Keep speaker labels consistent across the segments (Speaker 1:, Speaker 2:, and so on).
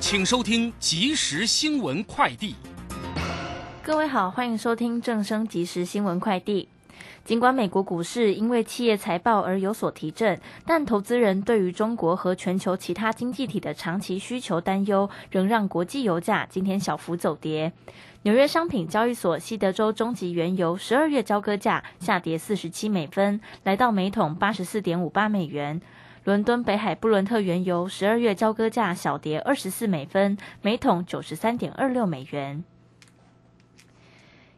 Speaker 1: 请收听即时新闻快递。
Speaker 2: 各位好，欢迎收听正声即时新闻快递。尽管美国股市因为企业财报而有所提振，但投资人对于中国和全球其他经济体的长期需求担忧，仍让国际油价今天小幅走跌。纽约商品交易所西德州中级原油十二月交割价下跌四十七美分，来到每桶八十四点五八美元。伦敦北海布伦特原油十二月交割价小跌二十四美分，每桶九十三点二六美元。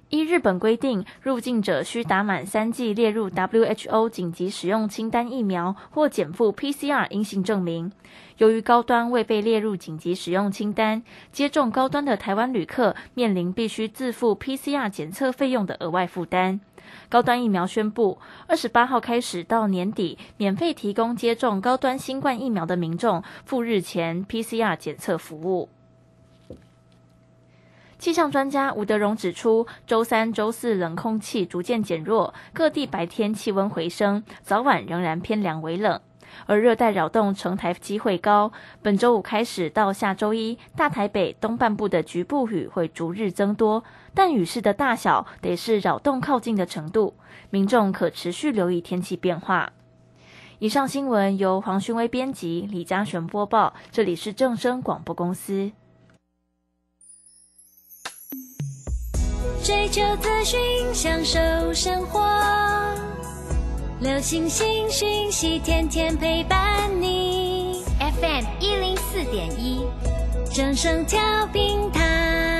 Speaker 2: 依日本规定，入境者需打满三剂列入 WHO 紧急使用清单疫苗或减负 PCR 阴性证明。由于高端未被列入紧急使用清单，接种高端的台湾旅客面临必须自付 PCR 检测费用的额外负担。高端疫苗宣布，二十八号开始到年底，免费提供接种高端新冠疫苗的民众赴日前 PCR 检测服务。气象专家吴德荣指出，周三、周四冷空气逐渐减弱，各地白天气温回升，早晚仍然偏凉为冷。而热带扰动成台机会高，本周五开始到下周一，大台北东半部的局部雨会逐日增多，但雨势的大小得是扰动靠近的程度，民众可持续留意天气变化。以上新闻由黄勋威编辑，李嘉璇播报，这里是正声广播公司。
Speaker 3: 追求资讯，享受生活。流星星讯息，天天陪伴你。FM 一零四点一，正声调平台。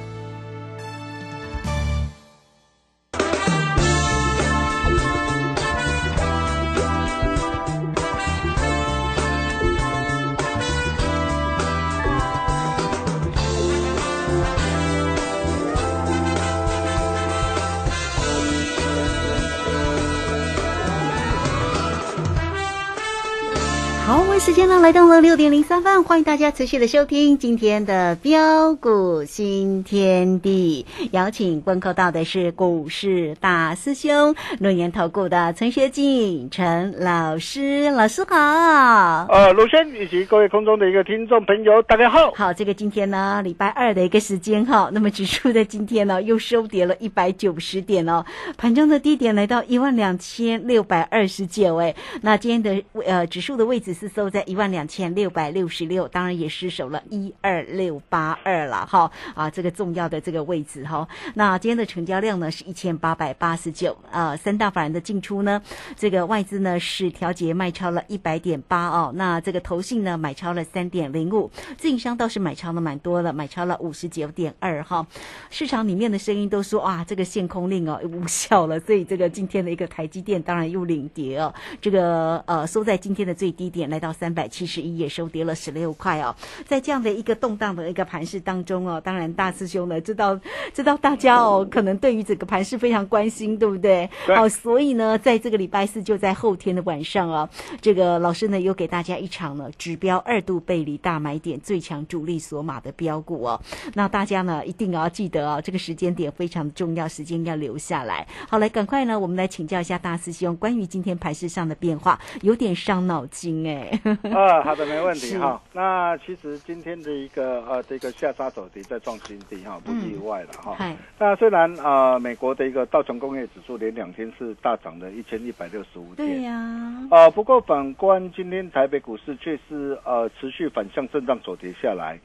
Speaker 4: 时间呢来到了六点零三分，欢迎大家持续的收听今天的标股新天地。邀请观看到的是股市大师兄龙岩投顾的陈学进陈老师，老师好。
Speaker 5: 呃，鲁轩以及各位空中的一个听众朋友，大家好。
Speaker 4: 好，这个今天呢，礼拜二的一个时间哈，那么指数在今天呢又收跌了一百九十点哦，盘中的低点来到一万两千六百二十九哎，那今天的呃指数的位置是收。在一万两千六百六十六，当然也失守了一二六八二了哈啊，这个重要的这个位置哈。那今天的成交量呢是一千八百八十九啊，三大法人的进出呢，这个外资呢是调节卖超了一百点八哦，那这个投信呢买超了三点零五，自营商倒是买超的蛮多的，买超了五十九点二哈。市场里面的声音都说啊，这个限空令哦无效了，所以这个今天的一个台积电当然又领跌哦，这个呃收在今天的最低点来到。三百七十一也收跌了十六块哦，在这样的一个动荡的一个盘势当中哦，当然大师兄呢知道知道大家哦，可能对于整个盘势非常关心，对不对？
Speaker 5: 哦，
Speaker 4: 所以呢，在这个礼拜四就在后天的晚上啊，这个老师呢又给大家一场呢指标二度背离大买点最强主力索码的标股哦，那大家呢一定要记得啊，这个时间点非常重要，时间要留下来。好，来赶快呢，我们来请教一下大师兄关于今天盘势上的变化，有点伤脑筋哎。
Speaker 5: 啊，好的，没问题
Speaker 4: 是。
Speaker 5: 哈。那其实今天的一个呃这个下杀走跌再创新低哈，不意外了哈。
Speaker 4: 嗨，
Speaker 5: 那虽然呃美国的一个道琼工业指数连两天是大涨了一千一百六十五点，
Speaker 4: 对呀，
Speaker 5: 呃，不过反观今天台北股市却是呃持续反向震荡走跌下来，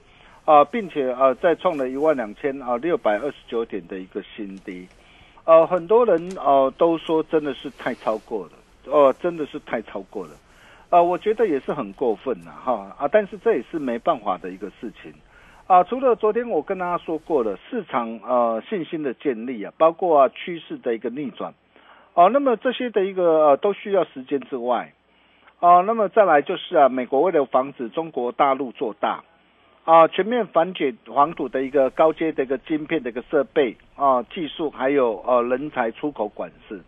Speaker 5: 啊、并且呃再创了一万两千啊六百二十九点的一个新低，呃，很多人呃都说真的是太超过了，哦、真的是太超过了，呃，我觉得也是很过分了哈啊，但是这也是没办法的一个事情。啊，除了昨天我跟大家说过了，市场呃信心的建立啊，包括啊趋势的一个逆转，哦、那么这些的一个呃都需要时间之外，哦、那么再来就是啊，美国为了防止中国大陆做大，啊，全面反解黄土的一个高阶的一个晶片的一个设备啊技术，还有呃人才出口管制，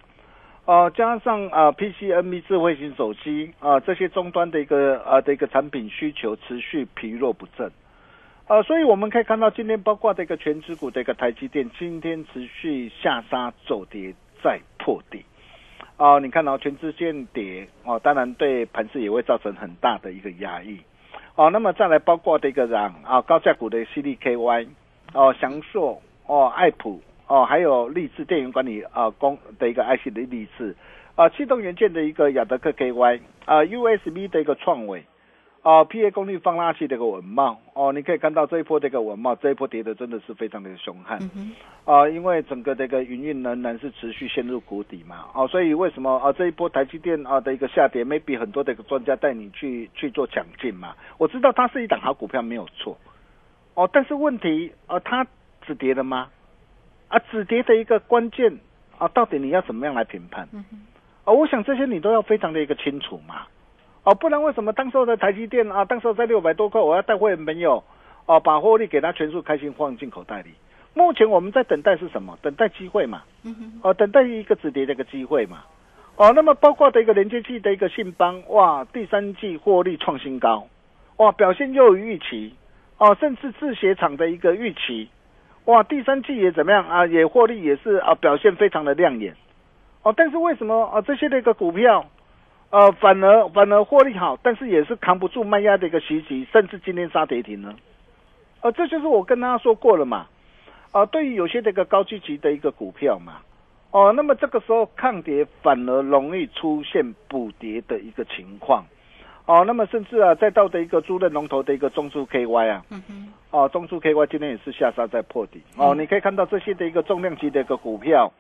Speaker 5: 呃，加上啊 PCNB 智慧型手机啊这些终端的一个呃的一个产品需求持续疲弱不振。呃，所以我们可以看到，今天包括这个全指股的一个台积电，今天持续下杀走跌再破底。哦、你看到、全支线跌哦，当然对盘势也会造成很大的一个压抑。哦，那么再来包括这个让啊高价股的 CDKY 哦，翔硕哦，爱普哦，还有立志电源管理啊公的一个 IC 的立志啊，气动元件的一个亚德克 KY 啊，USB 的一个创伟。啊，PA 功率放大器的一个文茂哦，你可以看到这一波这个文茂这一波跌的真的是非常的凶悍
Speaker 4: 嗯
Speaker 5: 啊、因为整个这个营运仍然是持续陷入谷底嘛哦，所以为什么啊这一波台积电啊的一个下跌，maybe 很多的一个专家带你去去做抢进嘛，我知道它是一档好股票没有错哦，但是问题啊它止跌了吗？啊止跌的一个关键啊到底你要怎么样来评判？哦，我想这些你都要非常的一个清楚嘛。哦，不然为什么当时候的台积电啊，当时候在六百多块，我要带会员朋友哦，把获利给他全数开心放进口袋里。目前我们在等待是什么？等待机会嘛，哦，等待一个止跌的一个机会嘛。哦，那么包括的一个连接器的一个信邦，哇，第三季获利创新高，哇，表现优于预期，哦，甚至制鞋厂的一个预期，哇，第三季也怎么样啊？也获利也是啊，表现非常的亮眼。哦，但是为什么啊这些的一个股票？呃，反而反而获利好，但是也是扛不住卖压的一个袭击，甚至今天杀跌停呢。呃，这就是我跟大家说过了嘛。啊、对于有些这个高基期的一个股票嘛，哦、那么这个时候抗跌反而容易出现补跌的一个情况。哦，那么甚至啊，再到的一个猪刃龙头的一个中枢 KY 啊，嗯哦，中枢 KY 今天也是下杀在破底。哦，你可以看到这些的一个重量级的一个股票。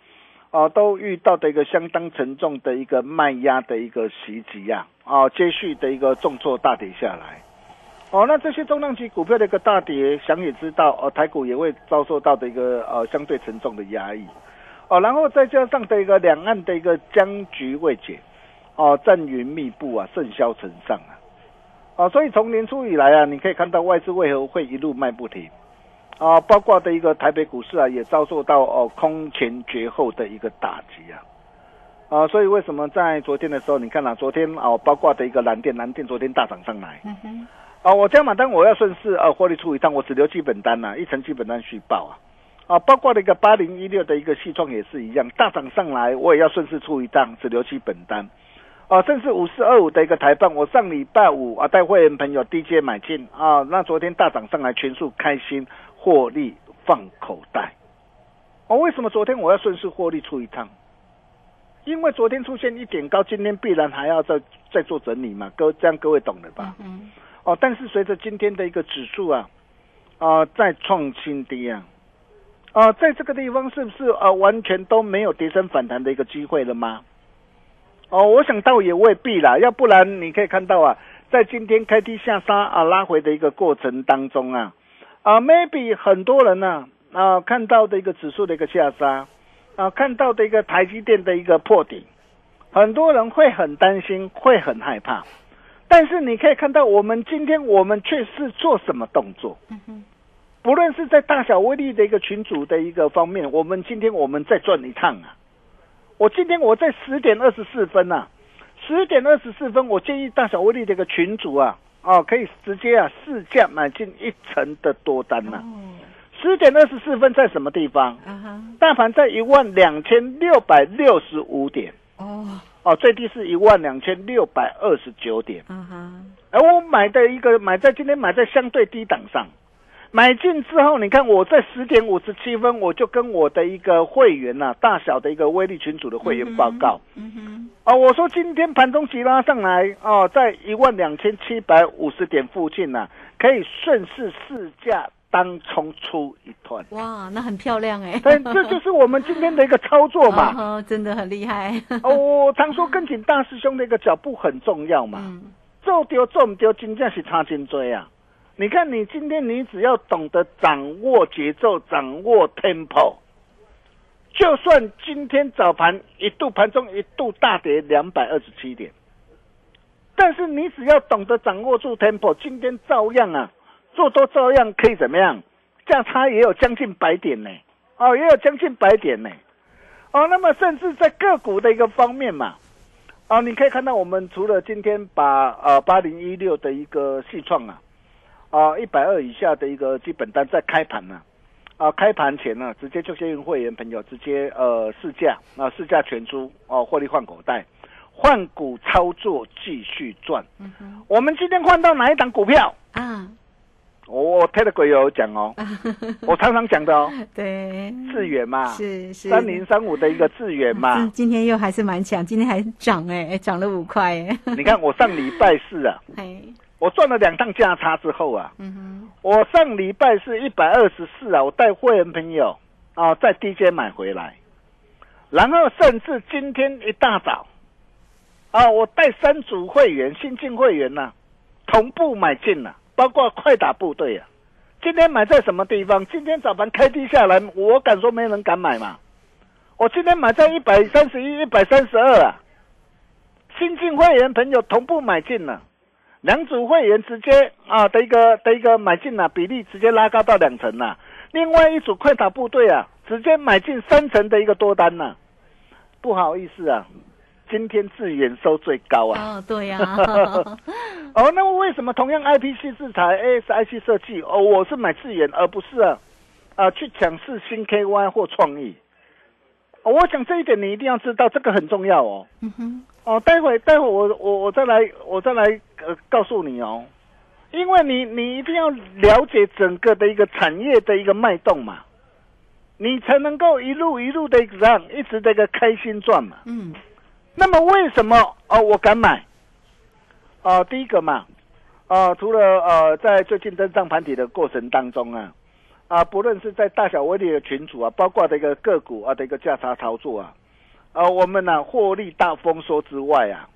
Speaker 5: 啊，都遇到的一个相当沉重的一个卖压的一个袭击呀、啊，啊，接续的一个重挫大跌下来，哦，那这些重量级股票的一个大跌，想也知道，哦，台股也会遭受到的一个呃相对沉重的压抑，哦，然后再加上的一个两岸的一个僵局未解，哦，战云密布啊，甚嚣尘上啊，哦，所以从年初以来啊，你可以看到外资为何会一路卖不停。啊，包括的一个台北股市啊，也遭受到哦空前绝后的一个打击啊，啊，所以为什么在昨天的时候，你看啊，昨天哦，包括的一个蓝电，蓝电昨天大涨上来，啊，我加码单我要顺势啊获利出一趟，我只留基本单呐、一层基本单续报啊，啊，包括的一个八零一六的一个系创也是一样，大涨上来我也要顺势出一档，只留基本单。啊，甚至五四二五的一个台棒，我上礼拜五啊带会员朋友低阶买进啊，那昨天大涨上来，全数开心获利放口袋。哦，为什么昨天我要顺势获利出一趟？因为昨天出现一点高，今天必然还要再再做整理嘛，各这样各位懂了吧？
Speaker 4: 嗯
Speaker 5: 哦，但是随着今天的一个指数啊，啊、再创新低啊，啊、在这个地方是不是呃完全都没有跌升反弹的一个机会了吗？哦，我想倒也未必啦，要不然你可以看到啊，在今天开低下杀啊拉回的一个过程当中啊，啊 maybe 很多人呢啊看到的一个指数的一个下杀啊，看到的一个台积电的一个破底，很多人会很担心，会很害怕。但是你可以看到，我们今天我们却是做什么动作？不论是在大小威力的一个群组的一个方面，我们今天我们再转一趟啊！我今天我在十点二十四分啊，十点二十四分，我建议大小威力的一个群主啊，哦，可以直接啊试价买进一成的多单呐、十点二十四分在什么地方？
Speaker 4: 啊哈，
Speaker 5: 大盘在一万两千六百六十五点，
Speaker 4: 哦，
Speaker 5: 哦，最低是一万两千六百二十九点。
Speaker 4: 啊哈，
Speaker 5: 而我买的一个买在今天买在相对低档上，买进之后，你看我在十点五十七分，我就跟我的一个会员呐、大小的一个威力群组的会员报告，
Speaker 6: 嗯哼，
Speaker 5: 哦，我说今天盘中急拉上来哦，在一万两千七百五十点附近呢、可以顺势试价当冲出一团。
Speaker 4: 哇，那很漂亮哎。
Speaker 5: 但这就是我们今天的一个操作嘛。
Speaker 4: 哦，真的很厉害。
Speaker 5: 哦，我常说跟紧大师兄的一个脚步很重要嘛。
Speaker 4: 嗯，
Speaker 5: 做丢做唔丢，真正是差真多啊！你看，你今天你只要懂得掌握节奏，掌握 tempo，就算今天早盘一度盘中一度大跌两百二十七点，但是你只要懂得掌握住 tempo，今天照样啊，做多照样可以怎么样？价差也有将近百点呢，哦，也有将近百点呢，哦，那么甚至在个股的一个方面嘛，啊，你可以看到，我们除了今天把呃八零一六的一个细创啊，啊一百二以下的一个基本单在开盘呢、啊，开盘前呢、直接就先用会员朋友直接呃试价啊试价全租哦、获利换口袋，换股操作继续赚。
Speaker 4: 嗯哼。
Speaker 5: 我们今天换到哪一档股票？
Speaker 4: 啊，
Speaker 5: 我我 Telegram 有讲哦，我常常讲的哦，
Speaker 4: 对，
Speaker 5: 智远嘛，
Speaker 4: 是是。
Speaker 5: 三零三五的一个智远嘛。
Speaker 4: 今，今天又还是蛮强，今天还涨哎，涨了五块哎。
Speaker 5: 你看我上礼拜四啊，
Speaker 4: 哎，
Speaker 5: 我赚了两趟价差之后啊。
Speaker 4: 嗯哼，
Speaker 5: 我上礼拜是一百二十四啊，我带会员朋友啊在 D J 买回来，然后甚至今天一大早啊，我带三组会员新进会员呐、同步买进了、包括快打部队啊。今天买在什么地方？今天早盘开低下来，我敢说没人敢买嘛。我今天买在一百三十一、一百三十二啊，新进会员朋友同步买进了。两组会员直接啊的一个的一个买进啊，比例直接拉高到两成呐、另外一组快打部队啊，直接买进三成的一个多单呐、不好意思啊，今天智远收最高啊。
Speaker 4: 哦，对呀，
Speaker 5: 哦，那么为什么同样 IPC 制裁 ASIC 设计哦，我是买智远而不是啊啊去抢市新 KY 或创意？哦我想这一点你一定要知道，这个很重要哦。
Speaker 4: 嗯哼，
Speaker 5: 哦，待会待会我我我再来我再来呃告诉你哦，因为你你一定要了解整个的一个产业的一个脉动嘛，你才能够一路一路的这样一直这个开心赚嘛。
Speaker 4: 嗯，
Speaker 5: 那么为什么哦我敢买？哦，第一个嘛，呃，除了呃在最近登上盘底的过程当中啊，啊，不论是在大小威力的群组啊，包括的一个个股啊的一个价差操作啊，啊，我们呢、获利大丰收之外啊，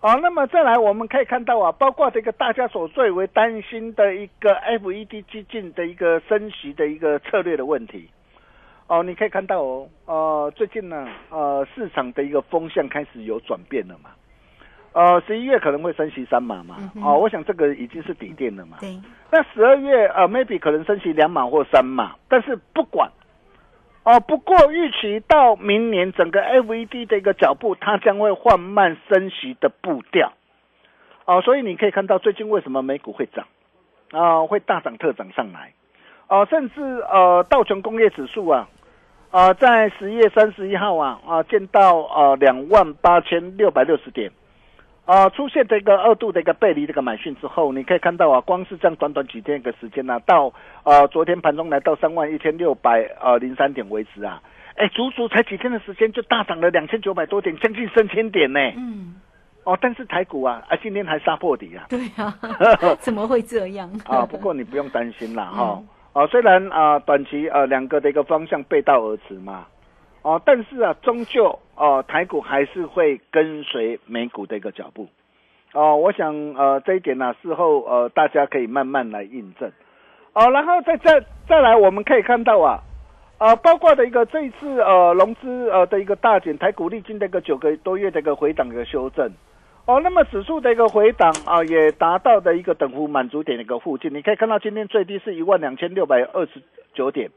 Speaker 5: 啊，那么再来我们可以看到啊，包括这个大家所最为担心的一个 FED 激进的一个升息的一个策略的问题。哦，你可以看到哦，呃，最近呢，呃，市场的一个风向开始有转变了嘛。呃，十一月可能会升息三码嘛，哦，我想这个已经是底垫了嘛。
Speaker 4: 对，
Speaker 5: 那十二月呃，maybe 可能升息两码或三码，但是不管，哦，不过预期到明年整个 FED 的一个脚步，它将会缓慢升息的步调，哦，所以你可以看到最近为什么美股会涨，啊、会大涨特涨上来，哦、甚至呃道琼工业指数啊，啊、在十月三十一号啊啊见到呃两万八千六百六十点。啊、出现这个二度的一个背离这个买讯之后，你可以看到啊，光是这样短短几天一个时间呢、到呃昨天盘中来到三万一千六百呃零三点为止啊，哎，足足才几天的时间就大涨了两千九百多点，将近三千点呢。
Speaker 4: 嗯，
Speaker 5: 哦，但是台股啊，啊今天还杀破底啊。
Speaker 4: 对啊，怎么会这样？
Speaker 5: 啊，不过你不用担心啦哈。
Speaker 4: 嗯
Speaker 5: 啊，虽然啊短期呃两个的一个方向背道而驰嘛，哦、但是啊终究哦、台股还是会跟随美股的一个脚步。哦、我想呃这一点呢、事后呃大家可以慢慢来印证。哦、然后再再再来，我们可以看到啊。呃，包括的一个这一次呃融资呃的一个大减，台股历经的一个九个多月的一个回档的修正，哦，那么指数的一个回档啊，也达到的一个等幅满足点的一个附近。你可以看到今天最低是一万两千六百二十九点，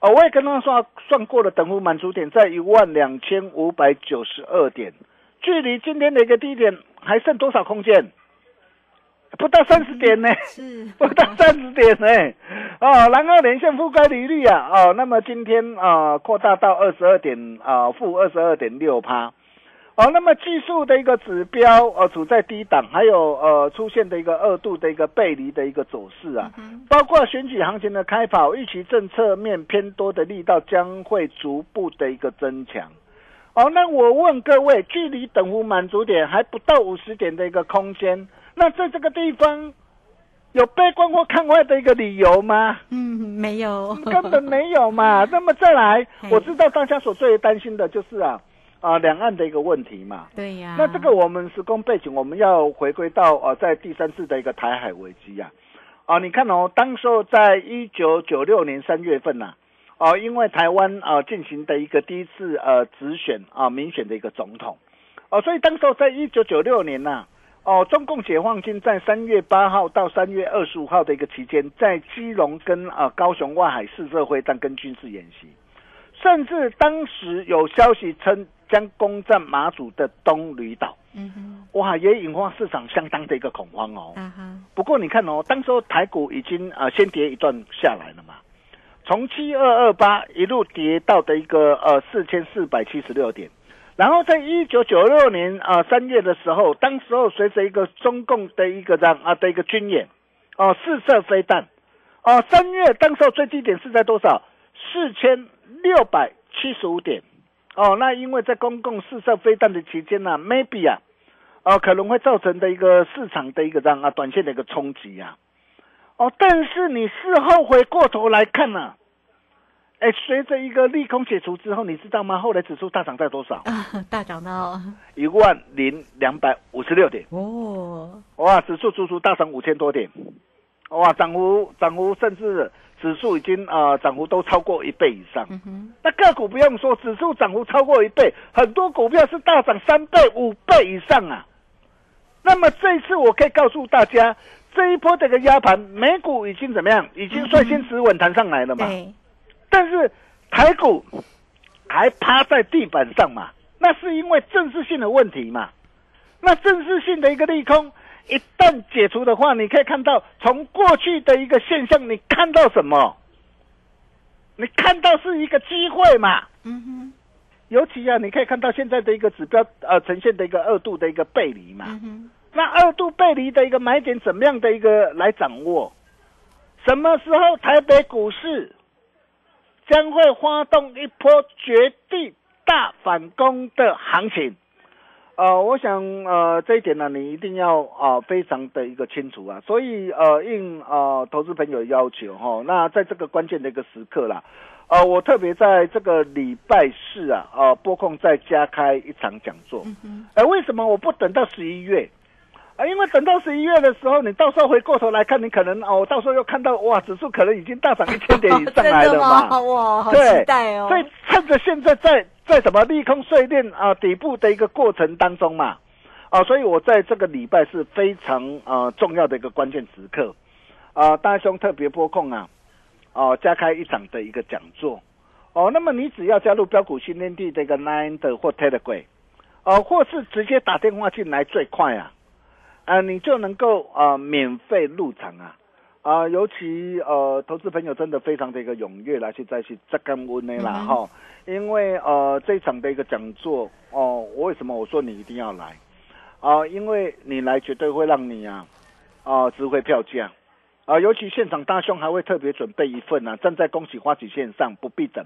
Speaker 5: 哦，我也跟他算算过了，等幅满足点在一万两千五百九十二点，距离今天的一个低点还剩多少空间？不到三十点呢。
Speaker 4: 是
Speaker 5: 不到三十点呢、哦，然后连线覆盖利率啊，哦，那么今天啊、扩大到二十二点啊，负二十二点六趴，哦，那么技术的一个指标呃处在低档，还有呃出现的一个二度的一个背离的一个走势啊，包括选举行情的开跑，预期政策面偏多的力道将会逐步的一个增强。哦，那我问各位，距离等幅满足点还不到五十点的一个空间，那在这个地方有悲观或看坏的一个理由吗？
Speaker 4: 嗯，没有，
Speaker 5: 根本没有嘛。那么再来，我知道大家所最担心的就是啊。啊，两岸的一个问题嘛，
Speaker 4: 对呀。
Speaker 5: 那这个我们时空背景，我们要回归到呃，在第三次的一个台海危机呀，啊，你看哦，当时候在一九九六年三月份呐，哦，因为台湾啊进行的一个第一次呃直选啊民选的一个总统，哦，所以当时候在一九九六年呐，哦，中共解放军在三月八号到三月二十五号的一个期间，在基隆跟啊高雄外海试射会战跟军事演习，甚至当时有消息称。将攻占马祖的东吕岛，嗯哼，哇，也引发市场相当的一个恐慌哦。不过你看哦，当时候台股已经呃先跌一段下来了嘛，从七二二八一路跌到的一个呃四千四百七十六点，然后在一九九六年啊三月的时候，当时候随着一个中共的一个这样啊的一个军演，哦试射飞弹，哦三月当时候最低点是在多少？四千六百七十五点。哦，那因为在公共试射飞弹的期间呢，maybe 啊，哦，可能会造成的一个市场的一个这样啊短线的一个冲击呀，哦，但是你事后回过头来看呢，哎，随着一个利空解除之后，你知道吗？后来指数大涨在多少？
Speaker 4: 大涨到
Speaker 5: 一万零两百五十六点哦，哇，指数足足大涨五千多点，哇，涨幅涨幅甚至。指数已经啊涨幅都超过一倍以上，嗯那个股不用说，指数涨幅超过一倍，很多股票是大涨三倍、五倍以上啊。那么这一次我可以告诉大家，这一波这个压盘，美股已经怎么样？已经率先止稳弹上来了嘛。但是台股还趴在地板上嘛？那是因为政治性的问题嘛？那政治性的一个利空。一旦解除的话，你可以看到从过去的一个现象，你看到什么？你看到是一个机会嘛？嗯哼。尤其啊，你可以看到现在的一个指标，呃，呈现的一个二度的一个背离嘛。嗯哼。那二度背离的一个买点怎么样的一个来掌握？什么时候台北股市将会发动一波绝地大反攻的行情？呃，我想呃这一点呢，你一定要啊非常的一个清楚啊，所以呃应呃投资朋友要求哈，那在这个关键的一个时刻啦，呃我特别在这个礼拜四啊，呃拨空再加开一场讲座，哎为什么我不等到十一月？啊，因为等到十一月的时候，你到时候回过头来看，你可能哦，到时候又看到哇，指数可能已经大涨一千点以上来了嘛。
Speaker 4: 哇，好期待哦！
Speaker 5: 所以趁着现在在在什么利空碎裂啊底部的一个过程当中嘛，啊，所以我在这个礼拜是非常啊重要的一个关键时刻啊，大兄特别拨控啊，哦，加开一场的一个讲座哦，那么你只要加入标股训练地这个 Nine 的或 Telegram，哦，或是直接打电话进来最快啊。啊，你就能够啊免费入场啊，啊，尤其呃投资朋友真的非常的一个踊跃来去再去这干温的啦哈，因为呃这场的一个讲座哦，我为什么我说你一定要来啊？因为你来绝对会让你啊啊值回票价啊，尤其现场大兄还会特别准备一份呢，站在恭喜花旗线上不必等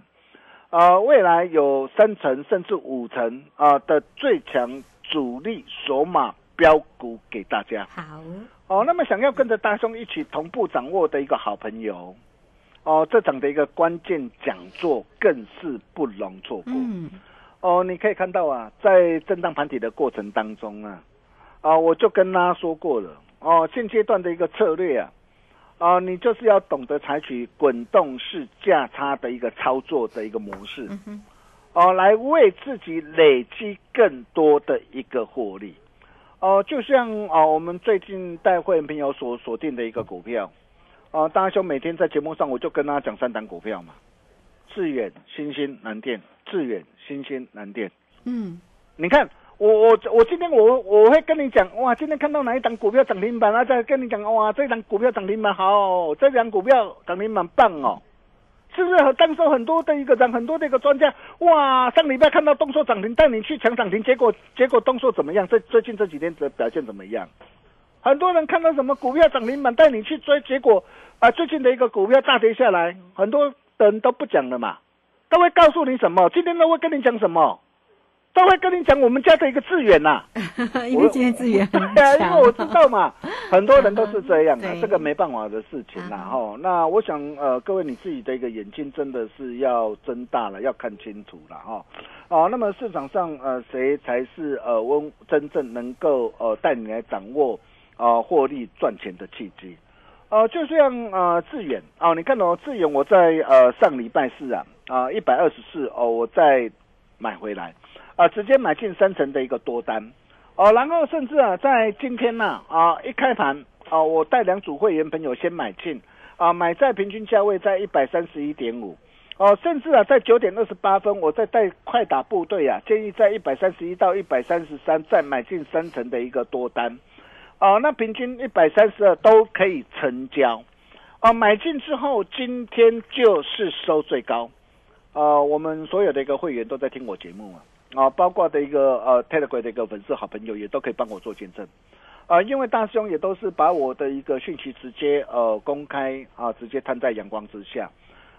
Speaker 5: 啊，未来有三成甚至五成啊的最强主力索马。标股给大家
Speaker 4: 好
Speaker 5: 哦，那么想要跟着大兄一起同步掌握的一个好朋友哦，这场的一个关键讲座更是不容错过。嗯，哦，你可以看到啊，在震荡盘体的过程当中啊，啊，我就跟他说过了哦，现阶段的一个策略啊，啊，你就是要懂得采取滚动式价差的一个操作的一个模式，哦，来为自己累积更多的一个获利。哦，就像啊，我们最近带会员朋友所锁定的一个股票，啊，大兄每天在节目上我就跟他讲三档股票嘛，致远、新兴、南电，致远、新兴、南电。嗯，你看我我我今天我我会跟你讲哇，今天看到哪一档股票涨停板啊？再跟你讲哇，这档股票涨停板好，这档股票涨停板棒哦，是不是？当时很多的一个人，很多的一个专家，哇，上礼拜看到动作涨停，带你去抢涨停，结果结果动作怎么样？最最近这几天的表现怎么样？很多人看到什么股票涨停板带你去追，结果啊，最近的一个股票大跌下来，很多人都不讲了嘛，都会告诉你什么？今天都会跟你讲什么？都会跟你讲我们家的一个资源呐，
Speaker 4: 因为今天资源很
Speaker 5: 对啊，因为我知道嘛，很多人都是这样啊
Speaker 4: 对，
Speaker 5: 这个没办法的事情啦
Speaker 4: 啊
Speaker 5: 哈。那我想呃，各位你自己的一个眼睛真的是要睁大了，要看清楚了哈。哦，那么市场上呃，谁才是呃温真正能够呃带你来掌握呃获利赚钱的契机？呃，就像呃致远哦，你看哦，致远我在呃上礼拜四啊啊一百二十四哦，我再买回来啊、直接买进三成的一个多单哦，然后甚至啊在今天呢啊一开盘啊，我带两组会员朋友先买进啊，买在平均价位在一百三十一点五。哦，甚至啊，在九点二十八分，我再带快打部队啊，建议在一百三十一到一百三十三再买进三成的一个多单。哦，那平均一百三十二都可以成交。哦，买进之后，今天就是收最高。呃，我们所有的一个会员都在听我节目嘛，啊，包括的一个呃 Telegram 的一个粉丝好朋友也都可以帮我做见证。啊、因为大师兄也都是把我的一个讯息直接呃公开啊、直接摊在阳光之下。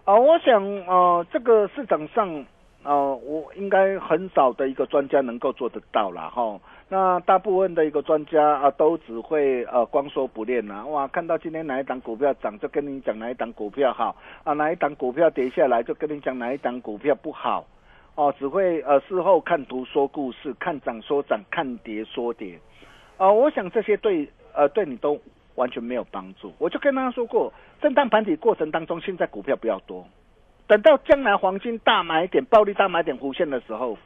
Speaker 5: 啊、我想呃这个市场上呃我应该很少的一个专家能够做得到啦哈。那大部分的一个专家啊，都只会呃光说不练呐、哇，看到今天哪一档股票涨，就跟你讲哪一档股票好啊，哪一档股票跌下来，就跟你讲哪一档股票不好。哦，只会呃事后看图说故事，看涨说涨，看跌说跌。啊、我想这些对呃对你都完全没有帮助。我就跟大家说过，震荡盘底过程当中，现在股票不要多，等到将来黄金大买点、暴利大买点弧线的时候，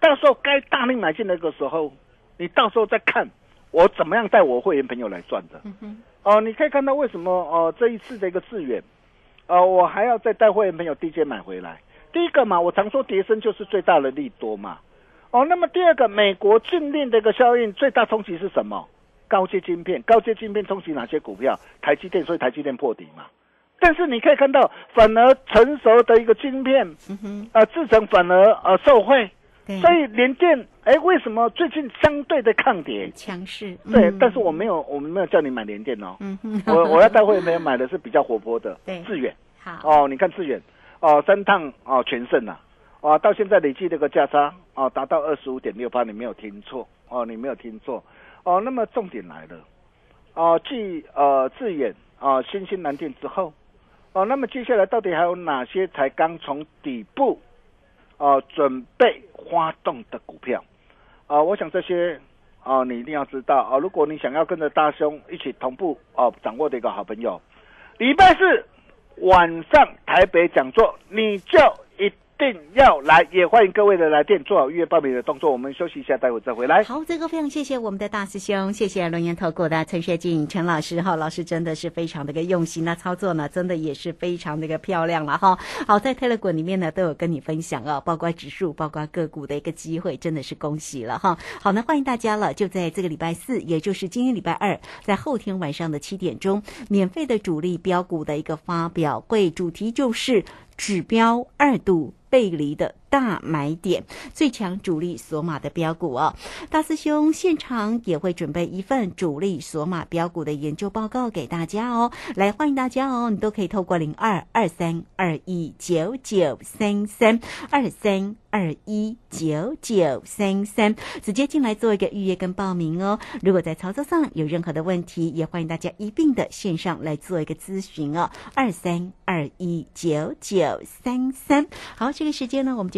Speaker 5: 到时候该大力买进那个时候，你到时候再看我怎么样带我会员朋友来赚的。哦、你可以看到为什么哦、这一次的一个资源，呃，我还要再带会员朋友低阶买回来。第一个嘛，我常说跌升就是最大的利多嘛。哦，那么第二个，美国禁令的一个效应最大冲击是什么？高阶晶片，高阶晶片冲击哪些股票？台积电，所以台积电破底嘛。但是你可以看到，反而成熟的一个晶片，呃，制成反而呃受惠，所以联电，哎，为什么最近相对的抗跌？
Speaker 4: 强势，
Speaker 5: 对，
Speaker 4: 嗯
Speaker 5: 但是我没有，我们没有叫你买联电哦，
Speaker 4: 嗯哼，
Speaker 5: 我我要带会员朋友买的是比较活泼的
Speaker 4: 对
Speaker 5: 致远。
Speaker 4: 好，
Speaker 5: 哦，你看致远，哦，三趟哦全胜了，哦，到现在累计这个价差哦达到二十五点六八，你没有听错哦，你没有听错哦。那么重点来了，哦，继呃致远啊新兴蓝电之后，哦，那么接下来到底还有哪些才刚从底部哦准备发动的股票？啊、我想这些啊、你一定要知道啊、如果你想要跟着大兄一起同步哦、掌握的一个好朋友，礼拜四晚上台北讲座，你叫定要来，也欢迎各位的来电做好预约报名的动作。我们休息一下，待会再回来。
Speaker 4: 好，这个非常谢谢我们的大师兄，谢谢龙岩投顾的陈学静陈老师哈，老师真的是非常的个用心，那操作呢真的也是非常的一个漂亮了哈。好，在 Telegram 里面呢都有跟你分享啊，包括指数，包括个股的一个机会，真的是恭喜了哈。好，那欢迎大家了，就在这个礼拜四，也就是今天礼拜二，在后天晚上的七点钟，免费的主力标股的一个发表会，主题就是指标二度背离的大买点，最强主力索马的标股哦。大师兄现场也会准备一份主力索马标股的研究报告给大家哦，来欢迎大家哦，你都可以透过零二二三二一九九三三二三二一九九三三直接进来做一个预约跟报名哦。如果在操作上有任何的问题，也欢迎大家一并的线上来做一个咨询哦，二三二一九九三三。好，这个时间呢，我们就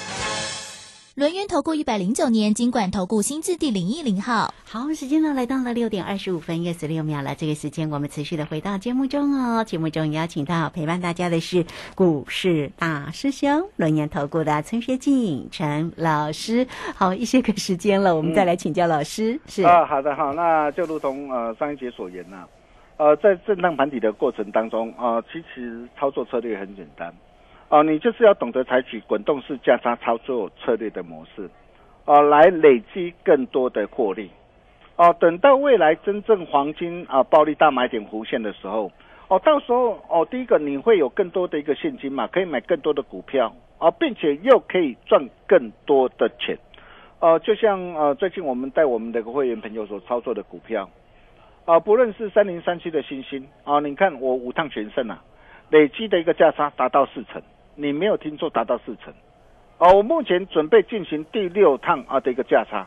Speaker 3: 轮源投顾一百零九年金管投顾新字第零一零号。
Speaker 4: 好，时间呢来到了六点二十五分又十六秒了。这个时间我们持续的回到节目中哦。节目中邀请到陪伴大家的是股市大师兄轮研投顾的陈学进陈老师。好，一些个时间了，我们再来请教老师。是
Speaker 5: 啊，好的，好，那就如同呃上一节所言呐、呃，在震荡盘底的过程当中啊、呃其实操作策略很简单，哦、你就是要懂得采取滚动式价差操作策略的模式，哦、来累积更多的获利，哦、等到未来真正黄金啊、暴利大买点弧线的时候，哦，到时候哦，第一个你会有更多的一个现金嘛，可以买更多的股票，啊、并且又可以赚更多的钱。呃，就像呃，最近我们带我们的一个会员朋友所操作的股票，啊、不论是三零三七的星星啊、你看我五趟全胜啊，累积的一个价差达到四成，你没有听错，达到四成。哦，我目前准备进行第六趟啊的一个价差。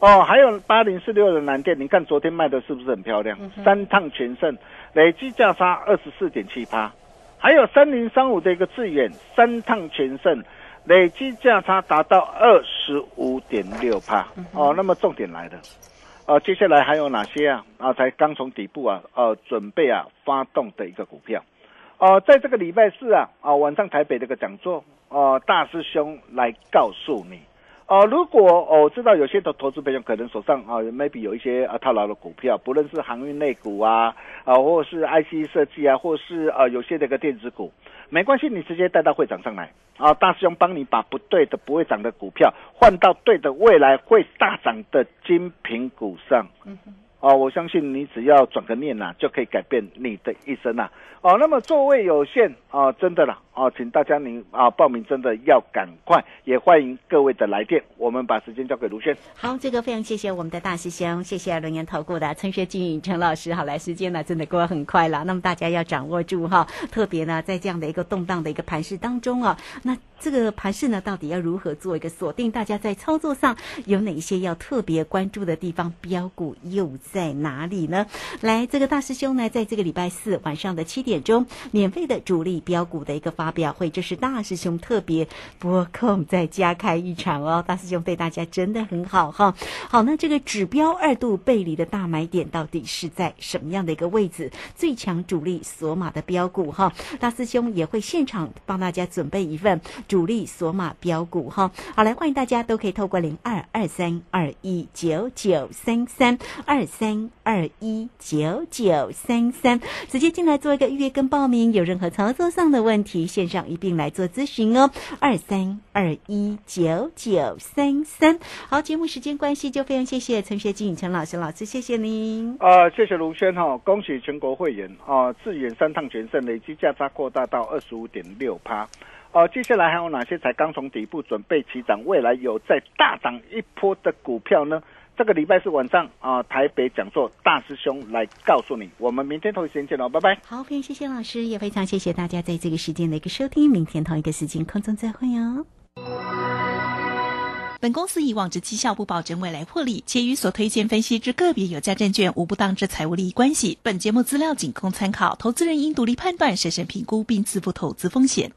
Speaker 5: 哦，还有八零四六的南电，你看昨天卖的是不是很漂亮？三趟全胜，累计价差二十四点七八。还有三零三五的一个致远，三趟全胜，累计价差达到二十五点六帕。哦，那么重点来了，呃，接下来还有哪些啊？啊，才刚从底部啊，呃，准备啊发动的一个股票。呃，在这个礼拜四啊，啊晚上台北这个讲座，呃，大师兄来告诉你，呃，如果我、知道有些的投资朋友可能手上啊、maybe 有一些啊套牢的股票，不论是航运类股啊，啊或是 IC 设计啊，或是呃有些这个电子股，没关系，你直接带到会长上来啊，大师兄帮你把不对的不会涨的股票换到对的未来会大涨的精品股上。哦，我相信你只要转个念呐、就可以改变你的一生呐、哦，那么座位有限啊、真的啦啊、请大家您啊报名真的要赶快，也欢迎各位的来电。我们把时间交给卢轩。
Speaker 4: 好，这个非常谢谢我们的大师兄，谢谢轮研投顾的陈学进陈老师。好，来时间呢真的过得很快了，那么大家要掌握住哈，特别呢在这样的一个动荡的一个盘势当中啊，那这个盘势呢到底要如何做一个锁定？大家在操作上有哪一些要特别关注的地方？标股又在哪里呢？来，这个大师兄呢，在这个礼拜四晚上的七点钟，免费的主力标股的一个发表会，这是大师兄特别拨空再加开一场哦。大师兄对大家真的很好哈。好，那这个指标二度背离的大买点到底是在什么样的一个位置？最强主力索马的标股哈，大师兄也会现场帮大家准备一份主力索马标股哈。好，来欢迎大家都可以透过零二二三二一九九三三二三二一九九三三，直接进来做一个预约跟报名。有任何操作上的问题，线上一并来做咨询哦。二三二一九九三三。好，节目时间关系，就非常谢谢陈学进陈老师老师，谢谢您。
Speaker 5: 啊，谢谢卢轩哈、恭喜全国会员啊，自远三趟全胜，累计价差扩大到二十五点六趴。哦、接下来还有哪些才刚从底部准备起涨，未来有再大涨一波的股票呢？这个礼拜四晚上啊、台北讲座大师兄来告诉你。我们明天同一时间见喽，拜拜。
Speaker 4: 好，非常谢谢老师，也非常谢谢大家在这个时间的一个收听。明天同一个时间空中再会哦。
Speaker 7: 本公司以往之绩效不保证未来获利，且与所推荐分析之个别有价证券无不当之财务利益关系。本节目资料仅供参考，投资人应独立判断、审慎评估并自负投资风险。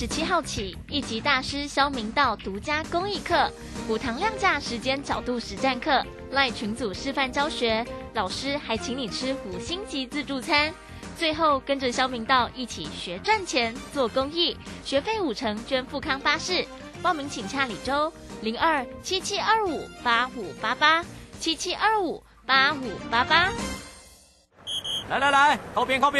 Speaker 2: 十七号起，一级大师肖明道独家公益课，五堂量价时间角度实战课，赖群组示范教学，老师还请你吃五星级自助餐。最后跟着肖明道一起学赚钱、做公益，学费五成捐富康巴士。报名请洽李周零二七七二五八五八八七七二五八五八八。
Speaker 8: 来来来，靠边靠边。